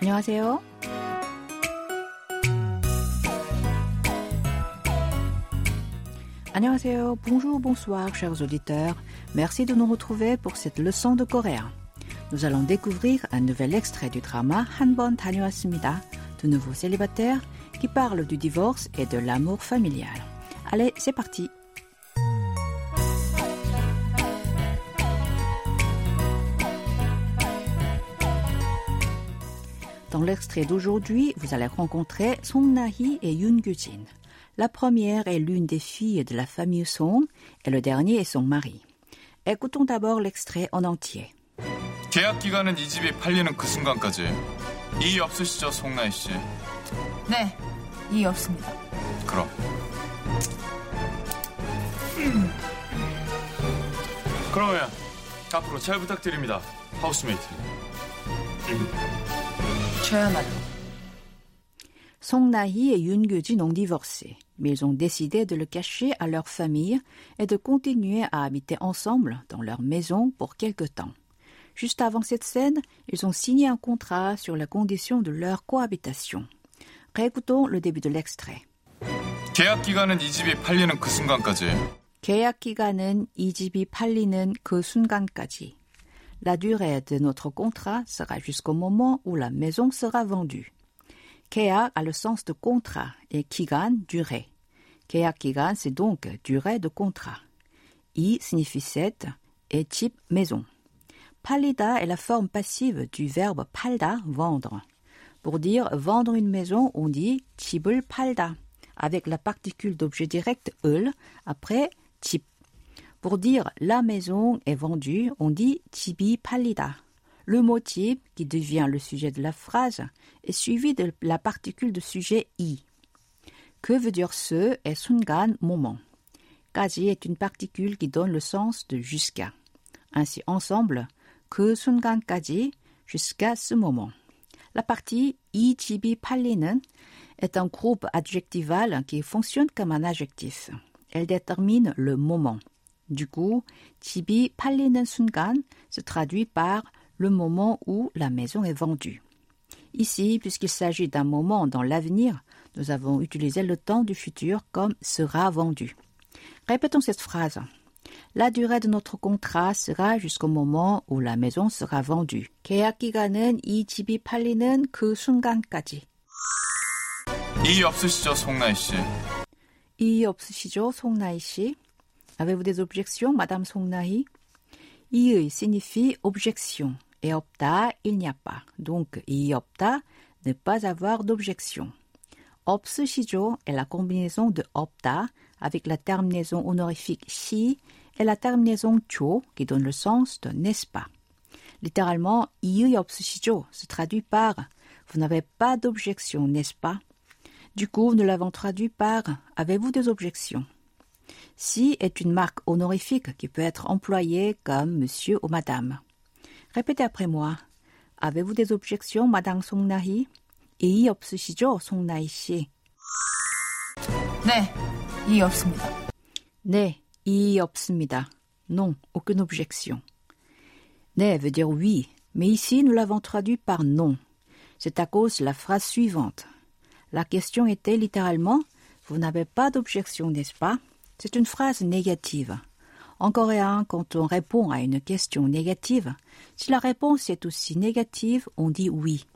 안녕하세요. 안녕하세요. Bonjour, bonsoir, chers auditeurs. Merci de nous retrouver pour cette leçon de coréen. Nous allons découvrir un nouvel extrait du drama 한번 다녀왔습니다. De nouveaux célibataires qui parlent du divorce et de l'amour familial. Allez, c'est parti. Dans l'extrait d'aujourd'hui, vous allez rencontrer Song Na-hee et Yoon Gu-jin. La première est l'une des filles de la famille Song et le dernier est son mari. Écoutons d'abord l'extrait en entier. 계약 기간은 이 집이 팔리는 그 순간까지 이의 없으시죠, 송나희 씨? 네, 이의 없습니다. 그럼 그러면 앞으로 잘 부탁드립니다, 하우스메이트. 저 야말로 Song Na-hee et Yoon Gu-jin ont divorcé, mais ils ont décidé de le cacher à leur famille et de continuer à habiter ensemble dans leur maison pour quelque temps. Juste avant cette scène, ils ont signé un contrat sur la condition de leur cohabitation. Réécoutons le début de l'extrait. 계약 기간은 이 집이 팔리는 그 순간까지 계약 기간은 이 집이 팔리는 그 순간까지. la durée de notre contrat sera jusqu'au moment où la maison sera vendue. Kea a le sens de contrat et kigan durée. Kea kigan c'est donc durée de contrat. I signifie 7 et type maison. Palida est la forme passive du verbe palda vendre. Pour dire vendre une maison, on dit chibul palda avec la particule d'objet direct eul après chip pour dire la maison est vendue, on dit tibi palida. Le mot qui devient le sujet de la phrase, est suivi de la particule de sujet i. Que veut dire ce et sungan moment. Kaji est une particule qui donne le sens de jusqu'à. Ainsi, ensemble, que sungan kaji, jusqu'à ce moment. La partie i chibi palinen est un groupe adjectival qui fonctionne comme un adjectif. Elle détermine le moment. Du coup, 집이 팔리는 순간 se traduit par le moment où la maison est vendue. Ici, puisqu'il s'agit d'un moment dans l'avenir, nous avons utilisé le temps du futur comme sera vendu. Répétons cette phrase. La durée de notre contrat sera jusqu'au moment où la maison sera vendue. 계약 기간은 이 집이 팔리는 그 순간까지. 이의 없으시죠, 송나희 씨? 이의 없으시죠, 송나희 씨? Avez-vous des objections, Madame Songnahi? Ieu signifie objection et opta, il n'y a pas. Donc, iopta, ne pas avoir d'objection. Obsushijo est la combinaison de opta avec la terminaison honorifique si et la terminaison cho qui donne le sens de n'est-ce pas? Littéralement, ieu obsushijo se traduit par vous n'avez pas d'objection, n'est-ce pas? Du coup, nous l'avons traduit par avez-vous des objections? Si est une marque honorifique qui peut être employée comme monsieur ou madame. Répétez après moi. Avez-vous des objections, madame 송나희? 이의 없으시죠, 송나희 씨? 네, 이의 없습니다. 네, 이의 없습니다. Non, aucune objection. 네 veut dire oui, mais ici nous l'avons traduit par non. C'est à cause de la phrase suivante. La question était littéralement Vous n'avez pas d'objection, n'est-ce pas C'est une phrase négative. En coréen, quand on répond à une question négative, si la réponse est aussi négative, on dit oui.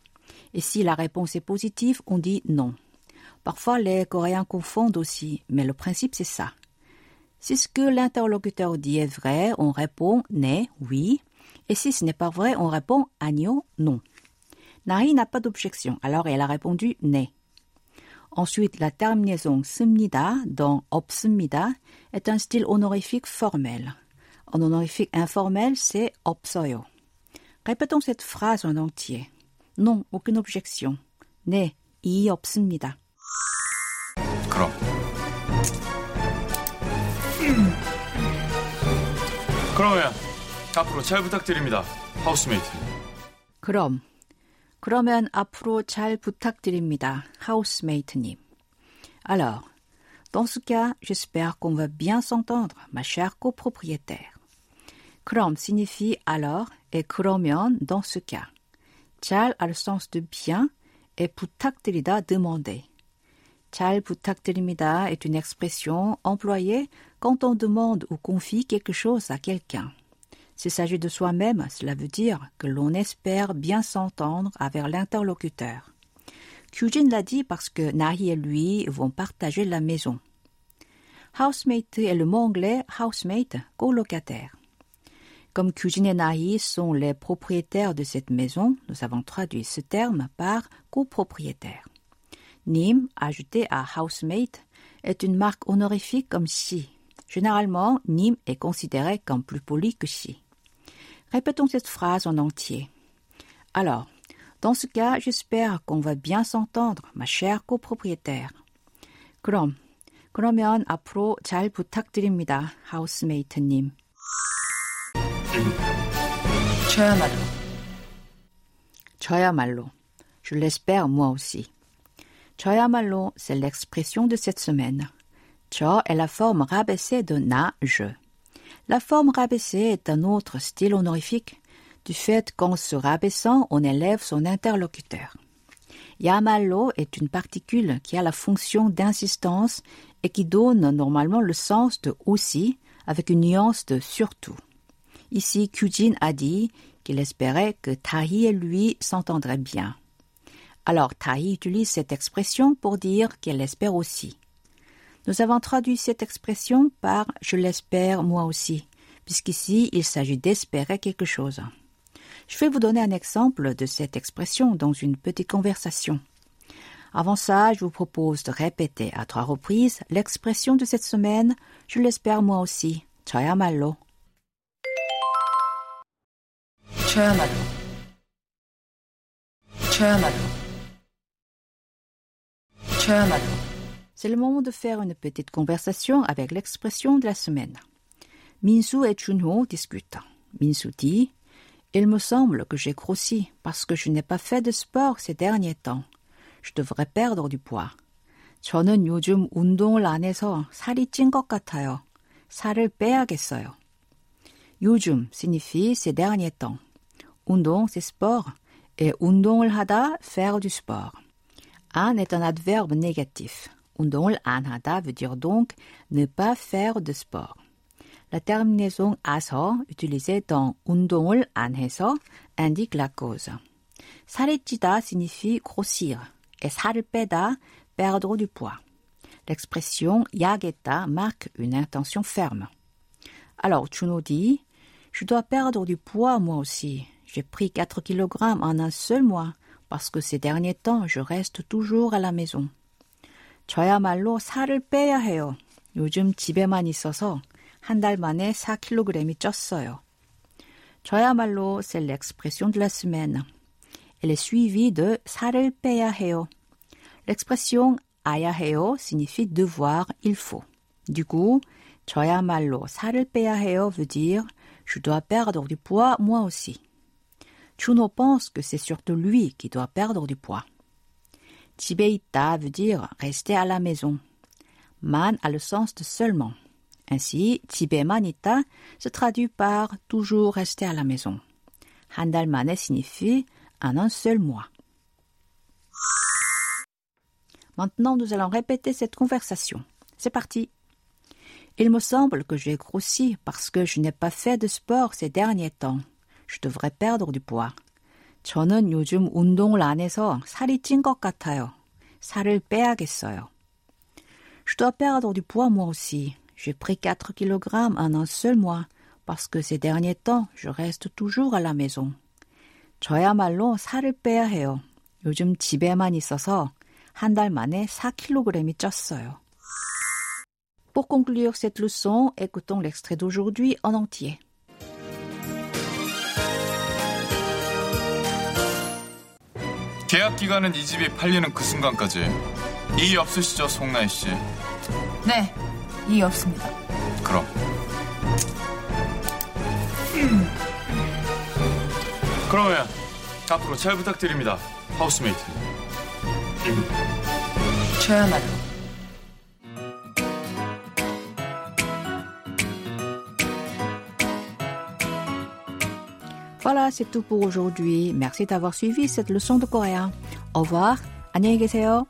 Et si la réponse est positive, on dit non. Parfois, les Coréens confondent aussi, mais le principe c'est ça. Si ce que l'interlocuteur dit est vrai, on répond né, oui. Et si ce n'est pas vrai, on répond agno, non. Nari n'a pas d'objection, alors elle a répondu né. Ensuite, la terminaison 씁니다 dans 없습니다 est un style honorifique formel. En honorifique informel, c'est 없어요. Répétons cette phrase en entier. Non, aucune objection. 네, 이의 없습니다. 그럼 그러면 앞으로 잘 부탁드립니다, 하우스메이트. 그럼, 그러면 앞으로 잘 부탁드립니다, 하우스메이트님. Alors, dans ce cas, j'espère qu'on va bien s'entendre, ma chère copropriétaire. 그럼 signifie alors et 그러면 dans ce cas. 잘 a le sens de bien et 부탁드리다 demander. 잘 부탁드립니다 est une expression employée quand on demande ou confie quelque chose à quelqu'un. S'il s'agit de soi-même, cela veut dire que l'on espère bien s'entendre avec l'interlocuteur. Kyujin l'a dit parce que Nahi et lui vont partager la maison. Housemate est le mot anglais housemate, colocataire. Comme Kyujin et Nahi sont les propriétaires de cette maison, nous avons traduit ce terme par copropriétaire. Nim, ajouté à housemate, est une marque honorifique comme si. Généralement, Nim est considéré comme plus poli que si. Répétons cette phrase en entier. Alors, dans ce cas, j'espère qu'on va bien s'entendre, ma chère copropriétaire. 그럼, 그러면 앞으로 잘 부탁드립니다, 하우스메이트님. 저야말로. 저야말로. Je l'espère moi aussi. 저야말로, c'est l'expression de cette semaine. 저 est la forme rabaissée de na, je. La forme rabaissée est un autre style honorifique du fait qu'en se rabaissant, on élève son interlocuteur. Yamallo est une particule qui a la fonction d'insistance et qui donne normalement le sens de aussi avec une nuance de surtout. Ici, Kyujin a dit qu'il espérait que Tahi et lui s'entendraient bien. Alors Tahi utilise cette expression pour dire qu'elle espère aussi. Nous avons traduit cette expression par je l'espère moi aussi, puisqu'ici il s'agit d'espérer quelque chose. Je vais vous donner un exemple de cette expression dans une petite conversation. Avant ça, je vous propose de répéter à trois reprises l'expression de cette semaine, je l'espère moi aussi, 저야말로. 저야말로. 저야말로. 저야말로. C'est le moment de faire une petite conversation avec l'expression de la semaine. Minsu et Junho discutent. Minsu dit Il me semble que j'ai grossi parce que je n'ai pas fait de sport ces derniers temps. Je devrais perdre du poids. 저는 요즘 운동을 안 해서 살이 찐 것 같아요. 살을 빼야겠어요. 요즘 signifie ces derniers temps. 운동, c'est sport. Et 운동을 하다, faire du sport. 안 est un adverbe négatif. 운동을 안 하다 veut dire donc ne pas faire de sport. La terminaison 아서 utilisée dans 운동을 안 해서 indique la cause. 살이 찌다 signifie grossir et 살을 빼다 perdre du poids. L'expression 야겠다 marque une intention ferme. Alors Chuno dit Je dois perdre du poids moi aussi. J'ai pris 4 kg en un seul mois parce que ces derniers temps je reste toujours à la maison. 저야말로 살을 빼야 해요. 요즘 집에만 있어서 한 달 만에 4kg이 쪘어요. 저야말로 c'est l'expression de la semaine. Elle est suivie de 살을 빼야 해요. L'expression 아야 해요 signifie devoir, il faut. Du coup, 저야말로 살을 빼야 해요 veut dire je dois perdre du poids moi aussi. Chuno pense que c'est surtout lui qui doit perdre du poids. Tibeita veut dire rester à la maison. Man a le sens de seulement. Ainsi, Tibemanita se traduit par toujours rester à la maison. Handalmane signifie en un seul mois. Maintenant, nous allons répéter cette conversation. C'est parti. Il me semble que j'ai grossi parce que je n'ai pas fait de sport ces derniers temps. Je devrais perdre du poids. 저는 요즘 운동을 안 해서 살이 찐 것 같아요. 살을 빼야겠어요. Je dois perdre du poids moi aussi. J'ai pris 4 kg en un seul mois parce que ces derniers temps, je reste toujours à la maison. 저야말로 살을 빼야 해요. 요즘 집에만 있어서 한 달 만에 4kg이 쪘어요. Pour conclure cette leçon, écoutons l'extrait d'aujourd'hui en entier. 계약 기간은 이 집이 팔리는 그 순간까지 이의 없으시죠, 송나희 씨? 네, 이의 없습니다. 그럼. 그러면 앞으로 잘 부탁드립니다, 하우스메이트. 저야말로. Voilà, c'est tout pour aujourd'hui. Merci d'avoir suivi cette leçon de coréen. Au revoir. 안녕히 계세요.